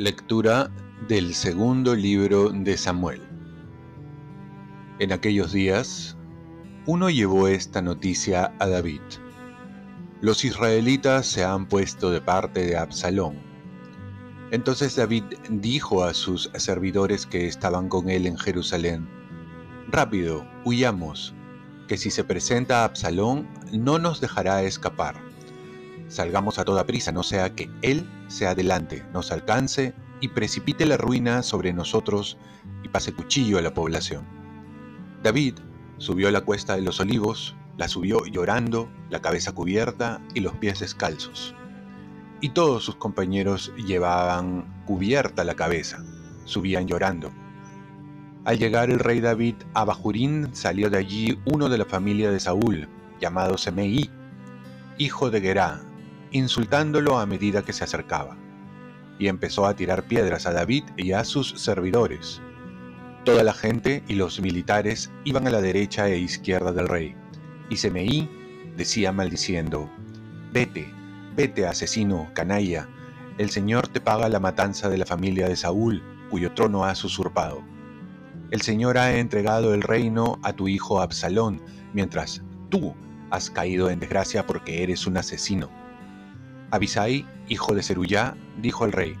Lectura del segundo libro de Samuel. En aquellos días, uno llevó esta noticia a David. Los israelitas se han puesto de parte de Absalón. Entonces David dijo a sus servidores que estaban con él en Jerusalén, Rápido, huyamos, que si se presenta Absalón no nos dejará escapar Salgamos a toda prisa, no sea que Él se adelante, nos alcance y precipite la ruina sobre nosotros y pase cuchillo a la población. David subió la cuesta de los olivos, la subió llorando, la cabeza cubierta y los pies descalzos. Y todos sus compañeros llevaban cubierta la cabeza, subían llorando. Al llegar el rey David a Bajurín, salió de allí uno de la familia de Saúl, llamado Semeí, hijo de Gerá, insultándolo a medida que se acercaba, y empezó a tirar piedras a David y a sus servidores. Toda la gente y los militares iban a la derecha e izquierda del rey, y Semeí decía maldiciendo, Vete, vete, asesino, canalla, el Señor te paga la matanza de la familia de Saúl, cuyo trono has usurpado. El Señor ha entregado el reino a tu hijo Absalón, mientras tú has caído en desgracia porque eres un asesino. Abisai, hijo de Zerullá, dijo al rey,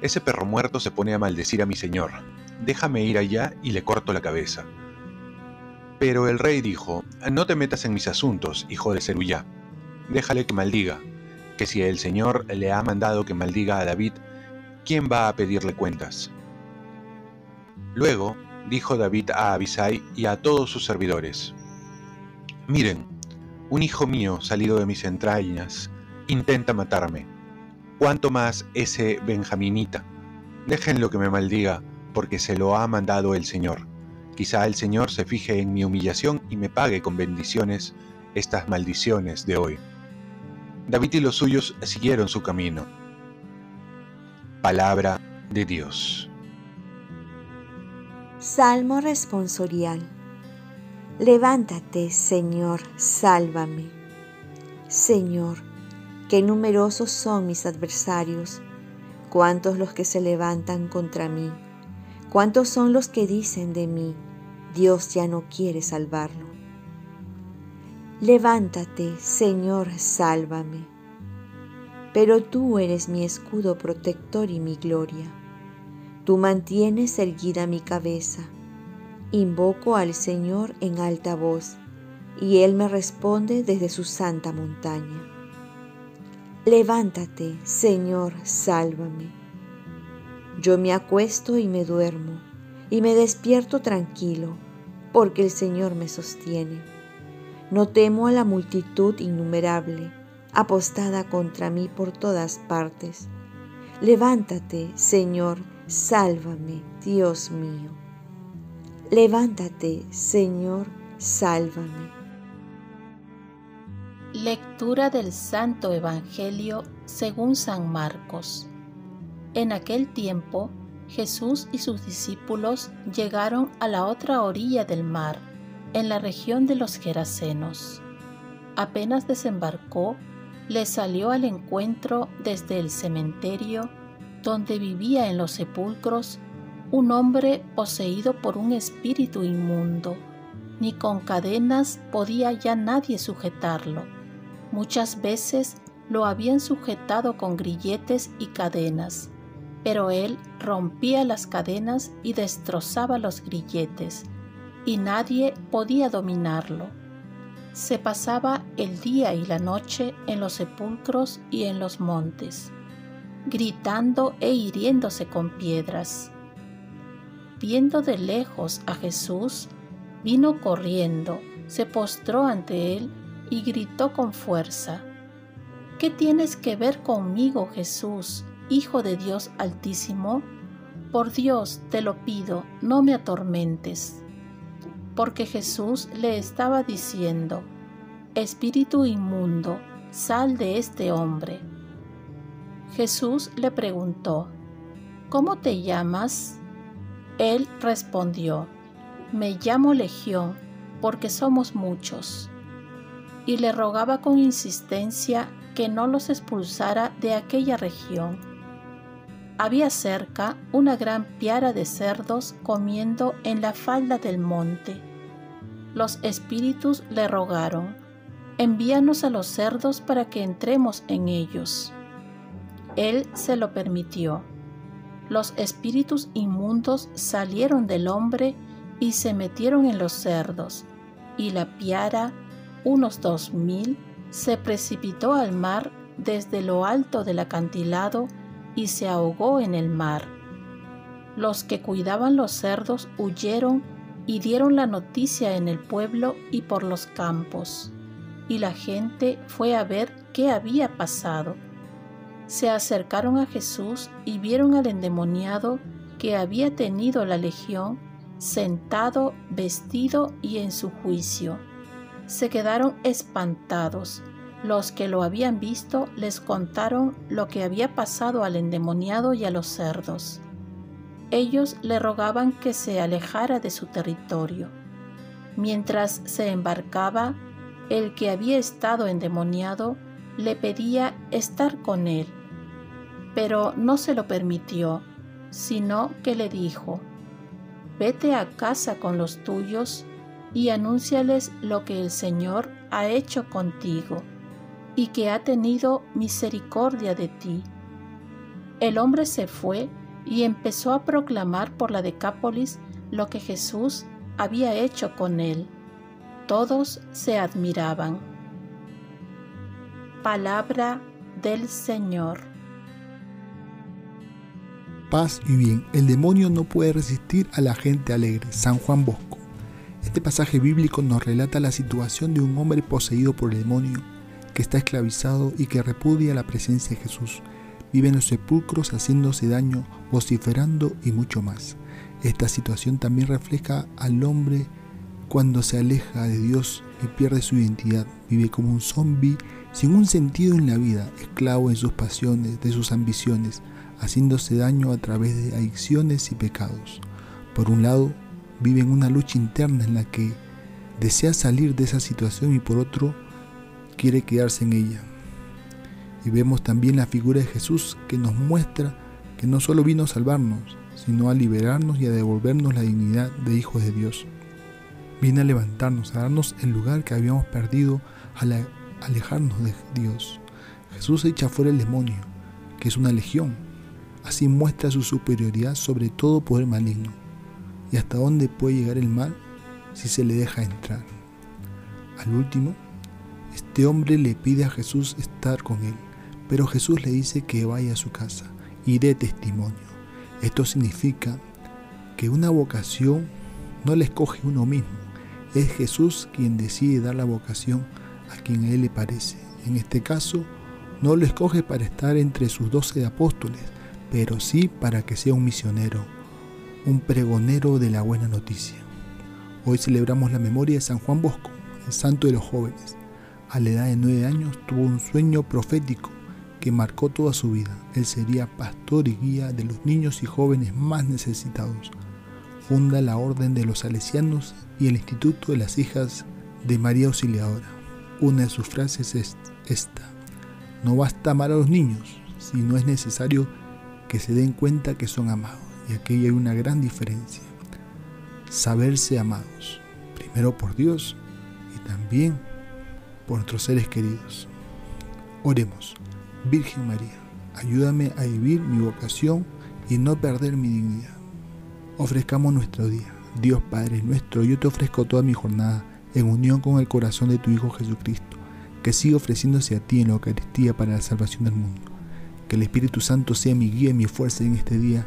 Ese perro muerto se pone a maldecir a mi señor, déjame ir allá y le corto la cabeza. Pero el rey dijo, No te metas en mis asuntos, hijo de Zerullá, déjale que maldiga, que si el Señor le ha mandado que maldiga a David, ¿quién va a pedirle cuentas? Luego dijo David a Abisai y a todos sus servidores, Miren, un hijo mío salido de mis entrañas, intenta matarme. ¿Cuánto más ese benjaminita? Déjenlo que me maldiga, porque se lo ha mandado el Señor. Quizá el Señor se fije en mi humillación y me pague con bendiciones estas maldiciones de hoy. David y los suyos siguieron su camino. Palabra de Dios. Salmo responsorial. Levántate, Señor, sálvame. Señor, Qué numerosos son mis adversarios, cuántos los que se levantan contra mí, cuántos son los que dicen de mí, Dios ya no quiere salvarlo. Levántate, Señor, sálvame. Pero tú eres mi escudo protector y mi gloria. Tú mantienes erguida mi cabeza. Invoco al Señor en alta voz, y Él me responde desde su santa montaña. Levántate, Señor, sálvame. Yo me acuesto y me duermo, y me despierto tranquilo, porque el Señor me sostiene. No temo a la multitud innumerable, apostada contra mí por todas partes. Levántate, Señor, sálvame, Dios mío. Levántate, Señor, sálvame. Lectura del Santo Evangelio según San Marcos. En aquel tiempo, Jesús y sus discípulos llegaron a la otra orilla del mar, en la región de los Gerasenos. Apenas desembarcó, le salió al encuentro desde el cementerio, donde vivía en los sepulcros, un hombre poseído por un espíritu inmundo. Ni con cadenas podía ya nadie sujetarlo Muchas veces lo habían sujetado con grilletes y cadenas, pero él rompía las cadenas y destrozaba los grilletes, y nadie podía dominarlo. Se pasaba el día y la noche en los sepulcros y en los montes, gritando e hiriéndose con piedras. Viendo de lejos a Jesús, vino corriendo, se postró ante él y gritó con fuerza, ¿Qué tienes que ver conmigo, Jesús, Hijo de Dios Altísimo? Por Dios te lo pido, no me atormentes. Porque Jesús le estaba diciendo, Espíritu inmundo, sal de este hombre. Jesús le preguntó, ¿Cómo te llamas? Él respondió, Me llamo Legión, porque somos muchos y le rogaba con insistencia que no los expulsara de aquella región. había cerca una gran piara de cerdos comiendo en la falda del monte. Los espíritus le rogaron, envíanos a los cerdos para que entremos en ellos. Él se lo permitió. Los espíritus inmundos salieron del hombre y se metieron en los cerdos, y la piara, unos dos mil, se precipitó al mar desde lo alto del acantilado y se ahogó en el mar. Los que cuidaban los cerdos huyeron y dieron la noticia en el pueblo y por los campos, y la gente fue a ver qué había pasado. Se acercaron a Jesús y vieron al endemoniado que había tenido la legión sentado, vestido y en su juicio. Se quedaron espantados los que lo habían visto les contaron lo que había pasado al endemoniado y a los cerdos. Ellos le rogaban que se alejara de su territorio. Mientras se embarcaba, el que había estado endemoniado le pedía estar con él, pero no se lo permitió, sino que le dijo, Vete a casa con los tuyos y anúnciales lo que el Señor ha hecho contigo y que ha tenido misericordia de ti. El hombre se fue y empezó a proclamar por la Decápolis lo que Jesús había hecho con él. Todos se admiraban. Palabra del Señor. Paz y bien. El demonio no puede resistir a la gente alegre. San Juan Bosco. Este pasaje bíblico nos relata la situación de un hombre poseído por el demonio que está esclavizado y que repudia la presencia de Jesús. Vive en los sepulcros haciéndose daño, vociferando y mucho más. Esta situación también refleja al hombre cuando se aleja de Dios y pierde su identidad. Vive como un zombi sin un sentido en la vida, esclavo en sus pasiones, de sus ambiciones, haciéndose daño a través de adicciones y pecados. Por un lado, vive en una lucha interna en la que desea salir de esa situación y por otro, quiere quedarse en ella. Y vemos también la figura de Jesús que nos muestra que no solo vino a salvarnos, sino a liberarnos y a devolvernos la dignidad de hijos de Dios. Viene a levantarnos, a darnos el lugar que habíamos perdido al alejarnos de Dios. Jesús echa fuera el demonio, que es una legión. Así muestra su superioridad sobre todo poder maligno. Y hasta dónde puede llegar el mal si se le deja entrar. Al último, este hombre le pide a Jesús estar con él, pero Jesús le dice que vaya a su casa y dé testimonio. Esto significa que una vocación no la escoge uno mismo, es Jesús quien decide dar la vocación a quien a él le parece. En este caso, no lo escoge para estar entre sus doce apóstoles, pero sí para que sea un misionero, un pregonero de la buena noticia. Hoy celebramos la memoria de San Juan Bosco, el santo de los jóvenes. A la edad de nueve años tuvo un sueño profético que marcó toda su vida. Él sería pastor y guía de los niños y jóvenes más necesitados. Funda la Orden de los Salesianos y el Instituto de las Hijas de María Auxiliadora. Una de sus frases es esta. No basta amar a los niños, sino es necesario que se den cuenta que son amados. Y aquí hay una gran diferencia. Saberse amados, primero por Dios y también por nuestros seres queridos. Oremos. Virgen María, ayúdame a vivir mi vocación y no perder mi dignidad. Ofrezcamos nuestro día. Dios Padre nuestro, yo te ofrezco toda mi jornada en unión con el corazón de tu Hijo Jesucristo, que siga ofreciéndose a ti en la Eucaristía para la salvación del mundo. Que el Espíritu Santo sea mi guía y mi fuerza en este día